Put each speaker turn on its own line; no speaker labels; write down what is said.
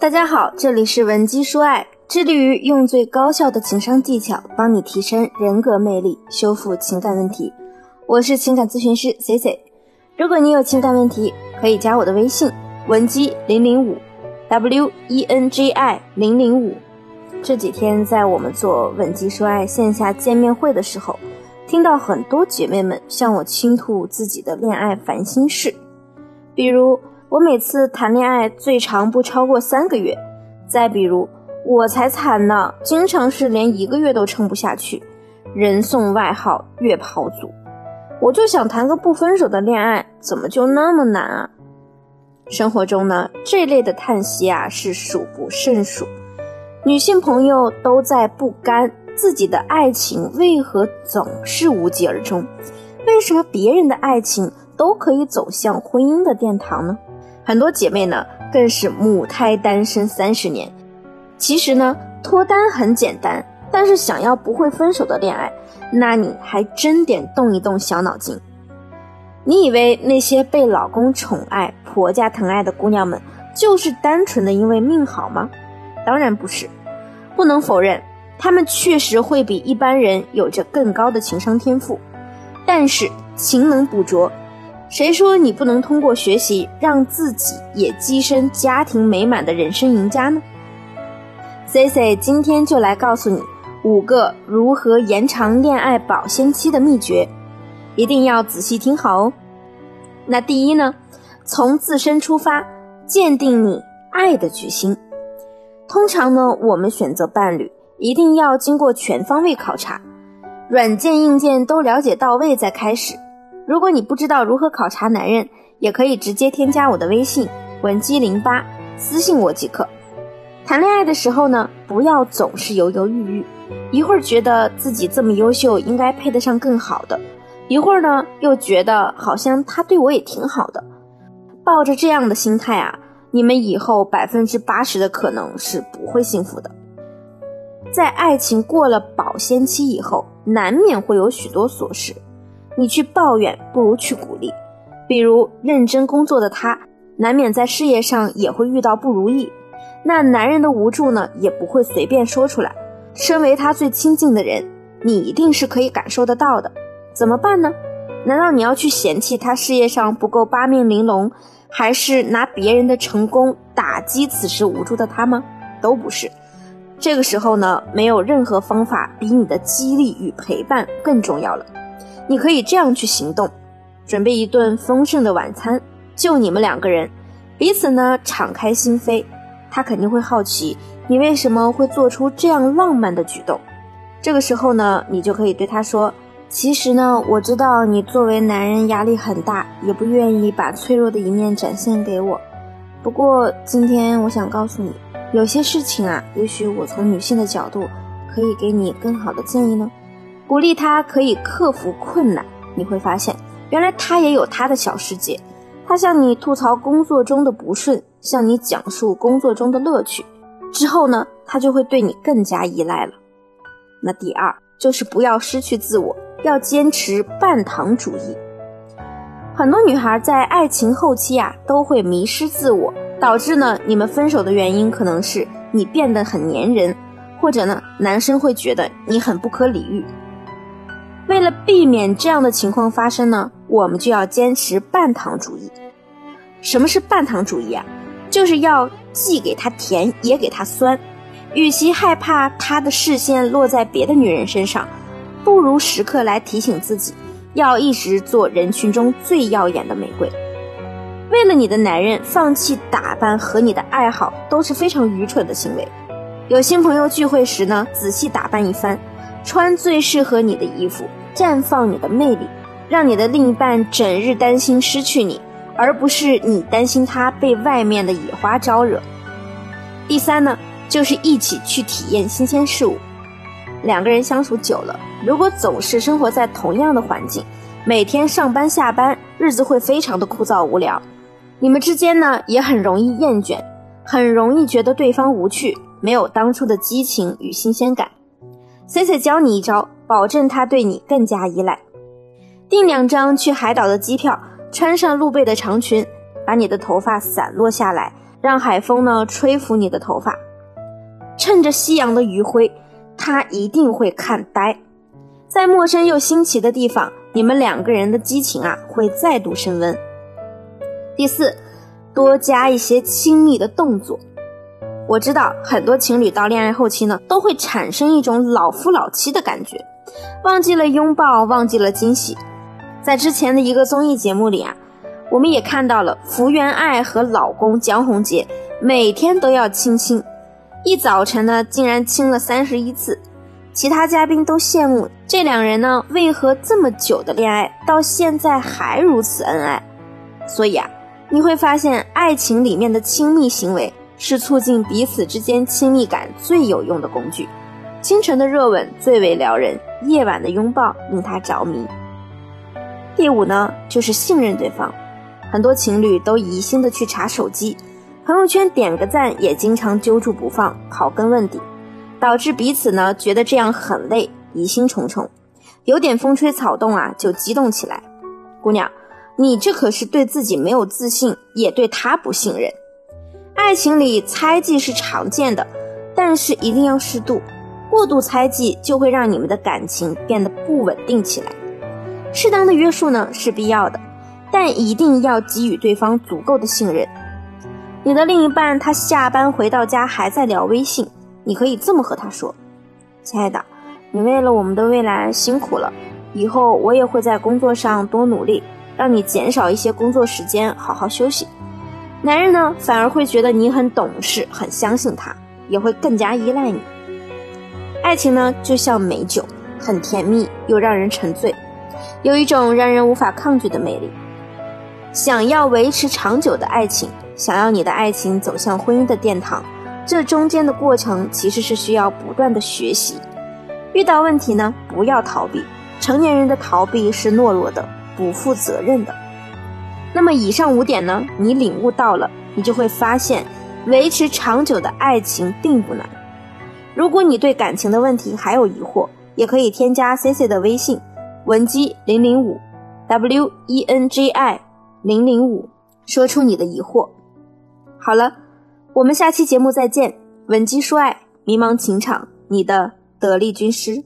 大家好，这里是文姬说爱，致力于用最高效的情商技巧帮你提升人格魅力，修复情感问题。我是情感咨询师 C C。如果你有情感问题，可以加我的微信文姬零零五，W E N G I 零零五。这几天在我们做文姬说爱线下见面会的时候，听到很多姐妹们向我倾吐自己的恋爱烦心事，比如。我每次谈恋爱最长不超过三个月，再比如我才惨呢，经常是连一个月都撑不下去，人送外号月跑组。我就想谈个不分手的恋爱，怎么就那么难啊？生活中呢，这类的叹息啊是数不胜数，女性朋友都在不甘自己的爱情为何总是无疾而终，为什么别人的爱情都可以走向婚姻的殿堂呢？很多姐妹呢，更是母胎单身三十年。其实呢，脱单很简单，但是想要不会分手的恋爱，那你还真得动一动小脑筋。你以为那些被老公宠爱、婆家疼爱的姑娘们，就是单纯的因为命好吗？当然不是。不能否认，她们确实会比一般人有着更高的情商天赋，但是勤能补拙。谁说你不能通过学习让自己也跻身家庭美满的人生赢家呢？C C 今天就来告诉你五个如何延长恋爱保鲜期的秘诀，一定要仔细听好哦。那第一呢，从自身出发，鉴定你爱的决心。通常呢，我们选择伴侣一定要经过全方位考察，软件硬件都了解到位再开始。如果你不知道如何考察男人，也可以直接添加我的微信文姬零八，私信我即可。谈恋爱的时候呢，不要总是犹犹豫豫，一会儿觉得自己这么优秀，应该配得上更好的，一会儿呢又觉得好像他对我也挺好的。抱着这样的心态啊，你们以后百分之八十的可能是不会幸福的。在爱情过了保鲜期以后，难免会有许多琐事。你去抱怨不如去鼓励，比如认真工作的他，难免在事业上也会遇到不如意，那男人的无助呢，也不会随便说出来。身为他最亲近的人，你一定是可以感受得到的。怎么办呢？难道你要去嫌弃他事业上不够八面玲珑，还是拿别人的成功打击此时无助的他吗？都不是。这个时候呢，没有任何方法比你的激励与陪伴更重要了。你可以这样去行动，准备一顿丰盛的晚餐，就你们两个人，彼此呢敞开心扉，他肯定会好奇你为什么会做出这样浪漫的举动。这个时候呢，你就可以对他说：“其实呢，我知道你作为男人压力很大，也不愿意把脆弱的一面展现给我。不过今天我想告诉你，有些事情啊，也许我从女性的角度可以给你更好的建议呢。”鼓励他可以克服困难，你会发现，原来他也有他的小世界。他向你吐槽工作中的不顺，向你讲述工作中的乐趣，之后呢，他就会对你更加依赖了。那第二就是不要失去自我，要坚持半糖主义。很多女孩在爱情后期啊，都会迷失自我，导致呢，你们分手的原因可能是你变得很粘人，或者呢，男生会觉得你很不可理喻。为了避免这样的情况发生呢，我们就要坚持半糖主义。什么是半糖主义啊？就是要既给他甜也给他酸。与其害怕他的视线落在别的女人身上，不如时刻来提醒自己，要一直做人群中最耀眼的玫瑰。为了你的男人，放弃打扮和你的爱好都是非常愚蠢的行为。有新朋友聚会时呢，仔细打扮一番，穿最适合你的衣服。绽放你的魅力，让你的另一半整日担心失去你，而不是你担心他被外面的野花招惹。第三呢，就是一起去体验新鲜事物。两个人相处久了，如果总是生活在同样的环境，每天上班下班，日子会非常的枯燥无聊。你们之间呢，也很容易厌倦，很容易觉得对方无趣，没有当初的激情与新鲜感。Cici 教你一招。保证他对你更加依赖。订两张去海岛的机票，穿上露背的长裙，把你的头发散落下来，让海风呢吹拂你的头发，趁着夕阳的余晖，他一定会看呆。在陌生又新奇的地方，你们两个人的激情啊会再度升温。第四，多加一些亲密的动作。我知道很多情侣到恋爱后期呢，都会产生一种老夫老妻的感觉，忘记了拥抱，忘记了惊喜。在之前的一个综艺节目里啊。我们也看到了福原爱和老公江宏杰每天都要亲亲，一早晨呢竟然亲了三十一次，其他嘉宾都羡慕这两人呢为何这么久的恋爱到现在还如此恩爱。所以啊，你会发现爱情里面的亲密行为是促进彼此之间亲密感最有用的工具。清晨的热吻最为撩人，夜晚的拥抱令他着迷。第五呢，就是信任对方。很多情侣都疑心的去查手机，朋友圈点个赞也经常揪住不放，刨根问底，导致彼此呢觉得这样很累，疑心重重，有点风吹草动啊就激动起来。姑娘，你这可是对自己没有自信，也对他不信任。爱情里猜忌是常见的，但是一定要适度，过度猜忌就会让你们的感情变得不稳定起来。适当的约束呢是必要的。但一定要给予对方足够的信任。你的另一半他下班回到家还在聊微信，你可以这么和他说：“亲爱的，你为了我们的未来辛苦了，以后我也会在工作上多努力，让你减少一些工作时间，好好休息。”男人呢，反而会觉得你很懂事，很相信他，也会更加依赖你。爱情呢，就像美酒，很甜蜜又让人沉醉，有一种让人无法抗拒的魅力。想要维持长久的爱情，想要你的爱情走向婚姻的殿堂，这中间的过程其实是需要不断的学习。遇到问题呢，不要逃避。成年人的逃避是懦弱的，不负责任的。那么以上五点呢，你领悟到了，你就会发现，维持长久的爱情并不难。如果你对感情的问题还有疑惑，也可以添加 C C 的微信，文姬零零五，W E N G I。零零五，说出你的疑惑。好了，我们下期节目再见。文姬说爱，迷茫情场，你的得力军师。